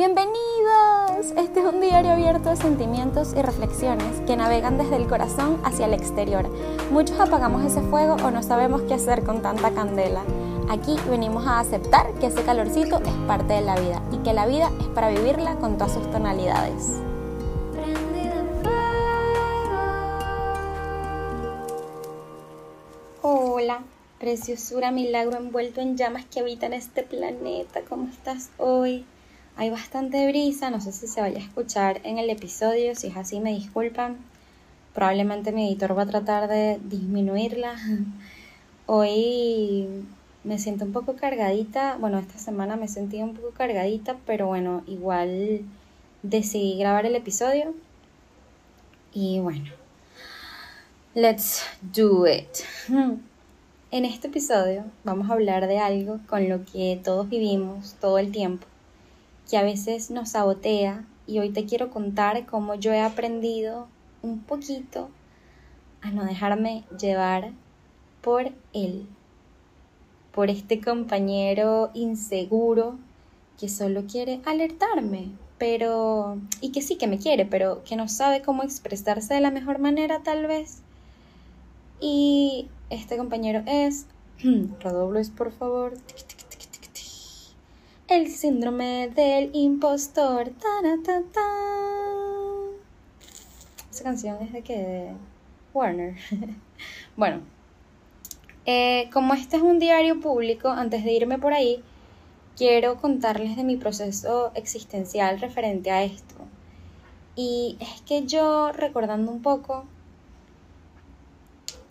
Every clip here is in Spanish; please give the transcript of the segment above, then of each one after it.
Bienvenidos. Este es un diario abierto de sentimientos y reflexiones que navegan desde el corazón hacia el exterior. Muchos apagamos ese fuego o no sabemos qué hacer con tanta candela. Aquí venimos a aceptar que ese calorcito es parte de la vida y que la vida es para vivirla con todas sus tonalidades. Hola, preciosura, milagro envuelto en llamas que habitan este planeta. ¿Cómo estás hoy? Hay bastante brisa, no sé si se vaya a escuchar en el episodio, si es así me disculpan. Probablemente mi editor va a tratar de disminuirla. Hoy me siento un poco cargadita, bueno, esta semana me sentí un poco cargadita, pero bueno, igual decidí grabar el episodio. Y bueno, let's do it. En este episodio vamos a hablar de algo con lo que todos vivimos todo el tiempo que a veces nos sabotea y hoy te quiero contar cómo yo he aprendido un poquito a no dejarme llevar por él, por este compañero inseguro que solo quiere alertarme, pero y que sí que me quiere, pero que no sabe cómo expresarse de la mejor manera tal vez. Y este compañero es, redobles por favor, el síndrome del impostor. Esa canción es de que Warner. bueno, eh, como este es un diario público, antes de irme por ahí, quiero contarles de mi proceso existencial referente a esto. Y es que yo, recordando un poco,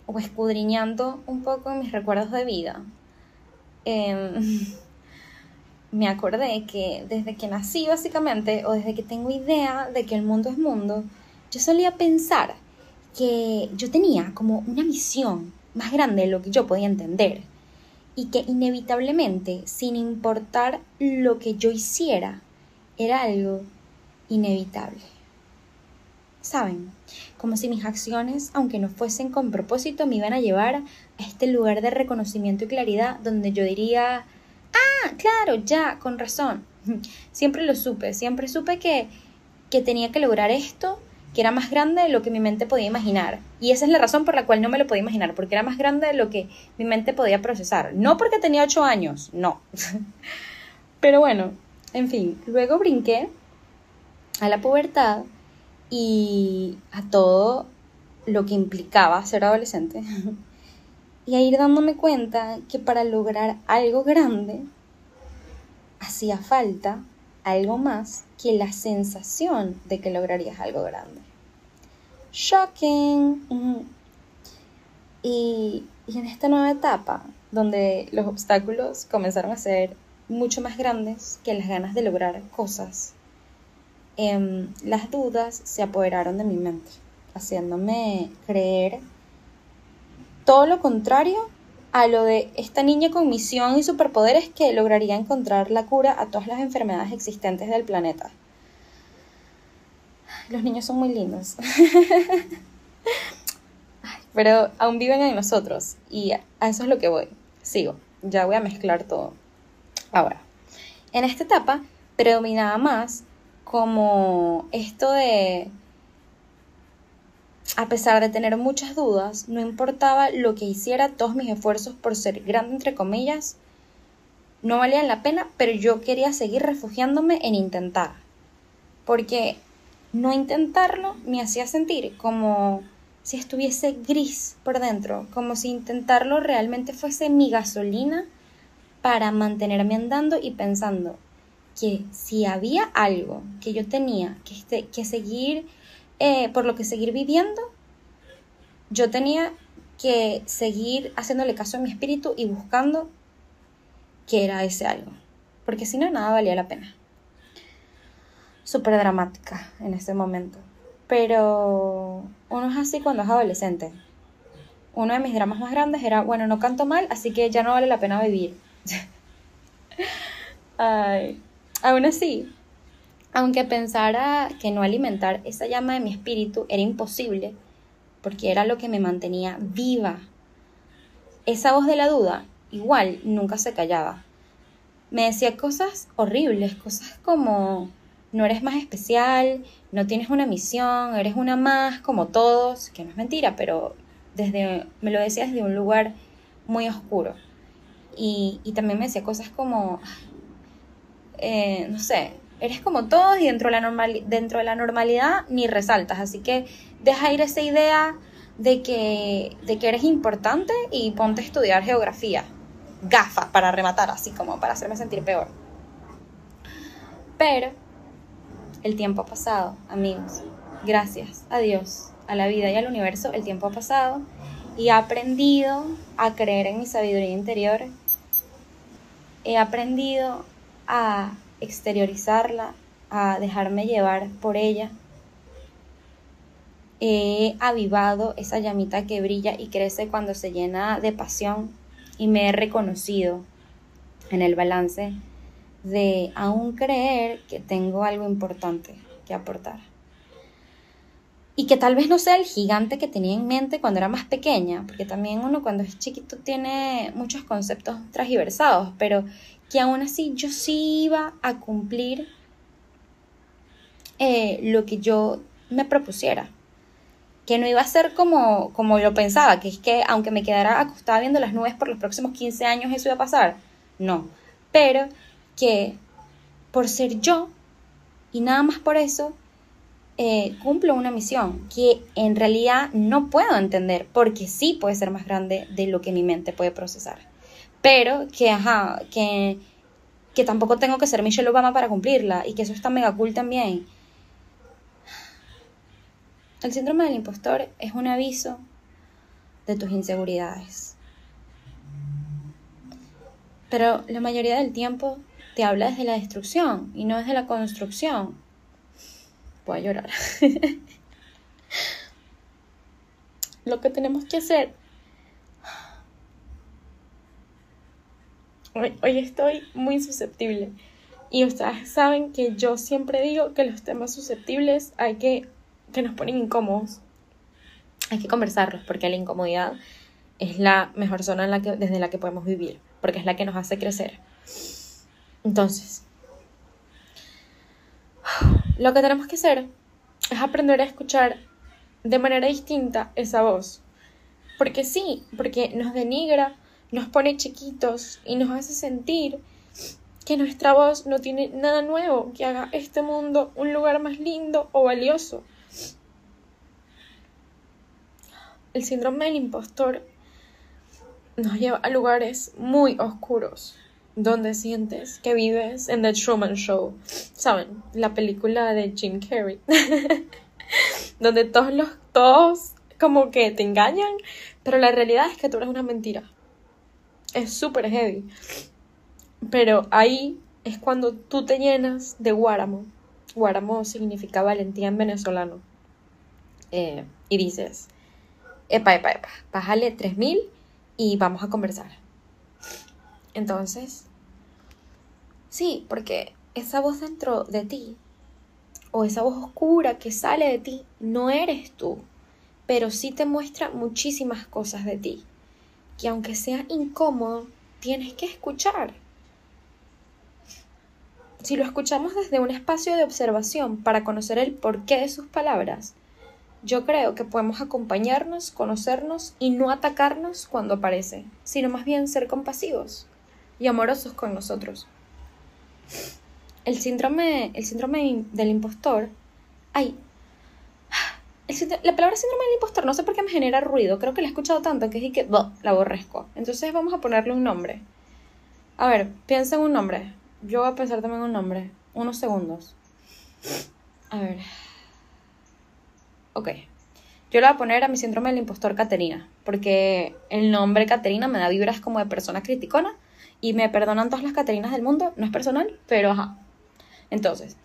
o escudriñando un poco mis recuerdos de vida, eh, me acordé que desde que nací básicamente, o desde que tengo idea de que el mundo es mundo, yo solía pensar que yo tenía como una misión más grande de lo que yo podía entender y que inevitablemente, sin importar lo que yo hiciera, era algo inevitable. ¿Saben? Como si mis acciones, aunque no fuesen con propósito, me iban a llevar a este lugar de reconocimiento y claridad donde yo diría, Claro, ya, con razón. Siempre lo supe, siempre supe que, que tenía que lograr esto, que era más grande de lo que mi mente podía imaginar. Y esa es la razón por la cual no me lo podía imaginar, porque era más grande de lo que mi mente podía procesar. No porque tenía ocho años, no. Pero bueno, en fin, luego brinqué a la pubertad y a todo lo que implicaba ser adolescente. y a ir dándome cuenta que para lograr algo grande hacía falta algo más que la sensación de que lograrías algo grande. Shocking. Y, y en esta nueva etapa, donde los obstáculos comenzaron a ser mucho más grandes que las ganas de lograr cosas, em, las dudas se apoderaron de mi mente, haciéndome creer todo lo contrario a lo de esta niña con misión y superpoderes que lograría encontrar la cura a todas las enfermedades existentes del planeta. Los niños son muy lindos. Pero aún viven en nosotros y a eso es lo que voy. Sigo, ya voy a mezclar todo. Ahora, en esta etapa predominaba más como esto de a pesar de tener muchas dudas, no importaba lo que hiciera, todos mis esfuerzos por ser grande, entre comillas, no valían la pena, pero yo quería seguir refugiándome en intentar. Porque no intentarlo me hacía sentir como si estuviese gris por dentro, como si intentarlo realmente fuese mi gasolina para mantenerme andando y pensando que si había algo que yo tenía que, este, que seguir eh, por lo que seguir viviendo, yo tenía que seguir haciéndole caso a mi espíritu y buscando que era ese algo. Porque si no, nada valía la pena. Súper dramática en ese momento. Pero uno es así cuando es adolescente. Uno de mis dramas más grandes era, bueno, no canto mal, así que ya no vale la pena vivir. Ay. Aún así, aunque pensara que no alimentar esa llama de mi espíritu era imposible, porque era lo que me mantenía viva, esa voz de la duda igual nunca se callaba. Me decía cosas horribles, cosas como, no eres más especial, no tienes una misión, eres una más como todos, que no es mentira, pero desde, me lo decía desde un lugar muy oscuro. Y, también me decía cosas como, eh, no sé, eres como todos y dentro de, la dentro de la normalidad ni resaltas, así que deja ir esa idea de que, de que eres importante y ponte a estudiar geografía. Gafas para rematar, así como para hacerme sentir peor. Pero el tiempo ha pasado, amigos. Gracias a Dios, a la vida y al universo, el tiempo ha pasado y he aprendido a creer en mi sabiduría interior. He aprendido a exteriorizarla, a dejarme llevar por ella he avivado esa llamita que brilla y crece cuando se llena de pasión y me he reconocido en el balance de aún creer que tengo algo importante que aportar. Y que tal vez no sea el gigante que tenía en mente cuando era más pequeña, porque también uno cuando es chiquito tiene muchos conceptos transversados, pero que aún así yo sí iba a cumplir eh, lo que yo me propusiera que no iba a ser como, como yo pensaba, que es que aunque me quedara acostada viendo las nubes por los próximos 15 años eso iba a pasar. No, pero que por ser yo y nada más por eso eh, cumplo una misión que en realidad no puedo entender porque sí puede ser más grande de lo que mi mente puede procesar. Pero que, ajá, que, que tampoco tengo que ser Michelle Obama para cumplirla y que eso está mega cool también el síndrome del impostor es un aviso de tus inseguridades. Pero la mayoría del tiempo te habla desde la destrucción y no desde la construcción. Voy a llorar. Lo que tenemos que hacer... Hoy, hoy estoy muy susceptible. Y ustedes saben que yo siempre digo que los temas susceptibles hay que que nos ponen incómodos, hay que conversarlos porque la incomodidad es la mejor zona en la que, desde la que podemos vivir, porque es la que nos hace crecer. Entonces, lo que tenemos que hacer es aprender a escuchar de manera distinta esa voz. Porque sí, porque nos denigra, nos pone chiquitos y nos hace sentir que nuestra voz no tiene nada nuevo que haga este mundo un lugar más lindo o valioso. el síndrome del impostor nos lleva a lugares muy oscuros donde sientes que vives en The Truman Show. ¿Saben? La película de Jim Carrey. donde todos los todos como que te engañan, pero la realidad es que tú eres una mentira. Es súper heavy. Pero ahí es cuando tú te llenas de guáramo. Guáramo significa valentía en venezolano. Eh, y dices, epa, epa, epa, bájale 3000 y vamos a conversar. Entonces, sí, porque esa voz dentro de ti, o esa voz oscura que sale de ti, no eres tú, pero sí te muestra muchísimas cosas de ti, que aunque sea incómodo, tienes que escuchar. Si lo escuchamos desde un espacio de observación para conocer el porqué de sus palabras, yo creo que podemos acompañarnos, conocernos y no atacarnos cuando aparece, sino más bien ser compasivos y amorosos con nosotros. El síndrome, el síndrome del impostor, ay, la palabra síndrome del impostor no sé por qué me genera ruido, creo que la he escuchado tanto que es que la aborrezco. Entonces vamos a ponerle un nombre. A ver, piensa en un nombre. Yo voy a pensar también en un nombre. Unos segundos. A ver. Ok. Yo le voy a poner a mi síndrome del impostor Caterina, porque el nombre Caterina me da vibras como de persona criticona y me perdonan todas las Caterinas del mundo, no es personal, pero ajá. Entonces,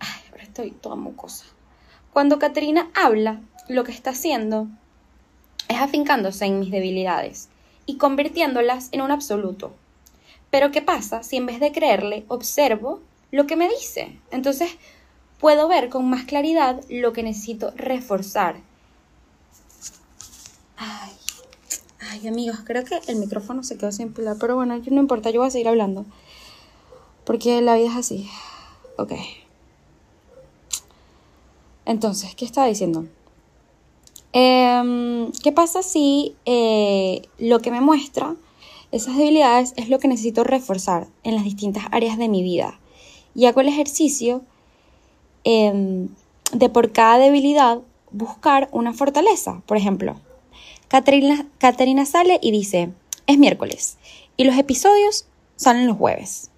ay, ahora estoy toda mucosa. Cuando Caterina habla, lo que está haciendo es afincándose en mis debilidades y convirtiéndolas en un absoluto. Pero ¿qué pasa si en vez de creerle observo lo que me dice? Entonces puedo ver con más claridad lo que necesito reforzar. Ay, ay amigos, creo que el micrófono se quedó sin pila, pero bueno, no importa, yo voy a seguir hablando. Porque la vida es así. Ok. Entonces, ¿qué estaba diciendo? Em, ¿Qué pasa si eh, lo que me muestra esas debilidades es lo que necesito reforzar en las distintas áreas de mi vida? Y hago el ejercicio em, de por cada debilidad buscar una fortaleza. Por ejemplo, Caterina sale y dice, es miércoles y los episodios salen los jueves.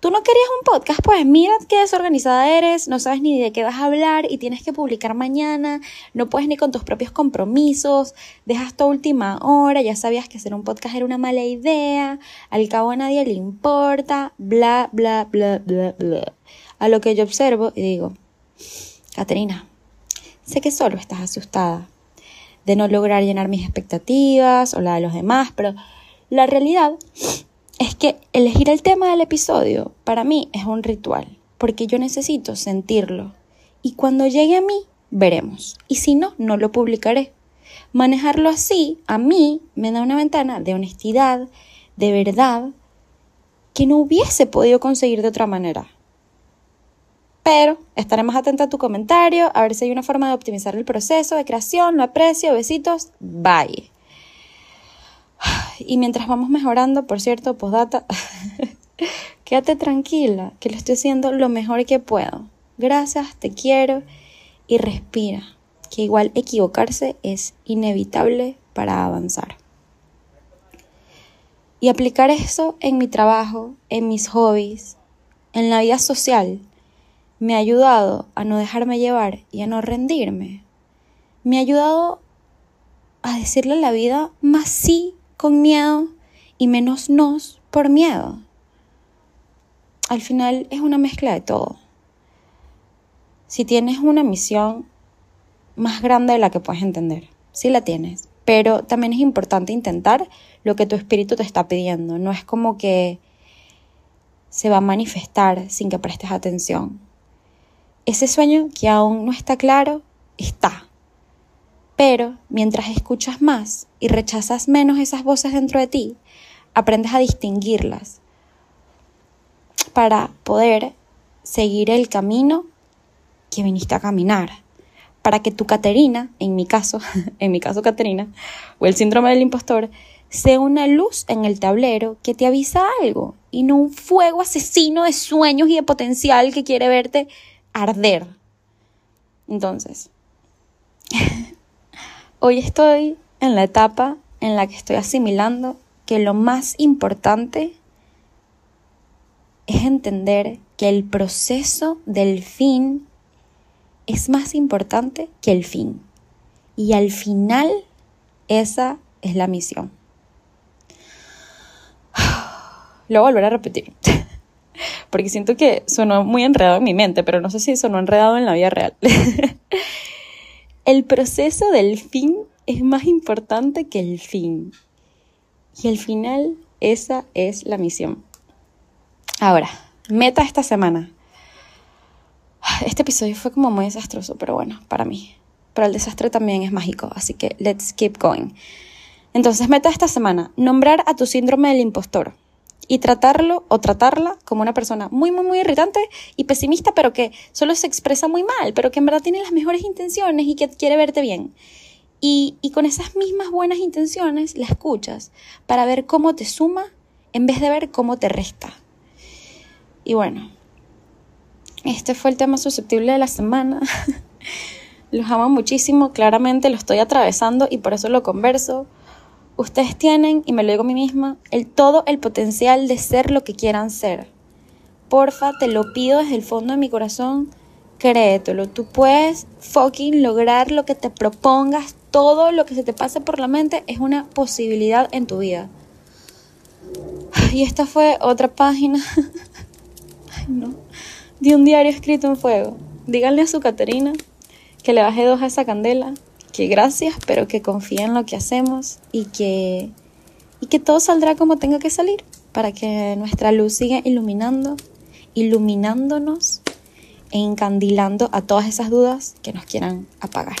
Tú no querías un podcast, pues mira qué desorganizada eres, no sabes ni de qué vas a hablar y tienes que publicar mañana, no puedes ni con tus propios compromisos, dejas tu última hora, ya sabías que hacer un podcast era una mala idea, al cabo a nadie le importa, bla, bla, bla, bla, bla. A lo que yo observo y digo, Caterina, sé que solo estás asustada de no lograr llenar mis expectativas o la de los demás, pero la realidad es que elegir el tema del episodio para mí es un ritual, porque yo necesito sentirlo. Y cuando llegue a mí, veremos. Y si no, no lo publicaré. Manejarlo así, a mí, me da una ventana de honestidad, de verdad, que no hubiese podido conseguir de otra manera. Pero estaremos atentos a tu comentario, a ver si hay una forma de optimizar el proceso de creación. Lo aprecio, besitos, bye. Y mientras vamos mejorando, por cierto, postdata, quédate tranquila, que lo estoy haciendo lo mejor que puedo. Gracias, te quiero y respira, que igual equivocarse es inevitable para avanzar. Y aplicar eso en mi trabajo, en mis hobbies, en la vida social, me ha ayudado a no dejarme llevar y a no rendirme. Me ha ayudado a decirle a la vida más sí con miedo y menos nos por miedo. Al final es una mezcla de todo. Si tienes una misión más grande de la que puedes entender, sí la tienes, pero también es importante intentar lo que tu espíritu te está pidiendo. No es como que se va a manifestar sin que prestes atención. Ese sueño que aún no está claro, está. Pero mientras escuchas más y rechazas menos esas voces dentro de ti, aprendes a distinguirlas para poder seguir el camino que viniste a caminar. Para que tu Caterina, en mi caso, en mi caso Caterina, o el síndrome del impostor, sea una luz en el tablero que te avisa algo y no un fuego asesino de sueños y de potencial que quiere verte arder. Entonces, Hoy estoy en la etapa en la que estoy asimilando que lo más importante es entender que el proceso del fin es más importante que el fin. Y al final, esa es la misión. Lo volveré a repetir, porque siento que sonó muy enredado en mi mente, pero no sé si sonó enredado en la vida real. El proceso del fin es más importante que el fin. Y al final, esa es la misión. Ahora, meta esta semana. Este episodio fue como muy desastroso, pero bueno, para mí. Pero el desastre también es mágico, así que let's keep going. Entonces, meta esta semana, nombrar a tu síndrome del impostor y tratarlo o tratarla como una persona muy, muy, muy irritante y pesimista, pero que solo se expresa muy mal, pero que en verdad tiene las mejores intenciones y que quiere verte bien. Y, y con esas mismas buenas intenciones la escuchas para ver cómo te suma en vez de ver cómo te resta. Y bueno, este fue el tema susceptible de la semana. Los amo muchísimo, claramente lo estoy atravesando y por eso lo converso. Ustedes tienen, y me lo digo a mí misma, el todo el potencial de ser lo que quieran ser. Porfa, te lo pido desde el fondo de mi corazón, créetelo. Tú puedes fucking lograr lo que te propongas, todo lo que se te pase por la mente es una posibilidad en tu vida. Y esta fue otra página Ay, no. de un diario escrito en fuego. Díganle a su Caterina que le baje dos a esa candela que gracias, pero que confía en lo que hacemos y que, y que todo saldrá como tenga que salir para que nuestra luz siga iluminando, iluminándonos e encandilando a todas esas dudas que nos quieran apagar.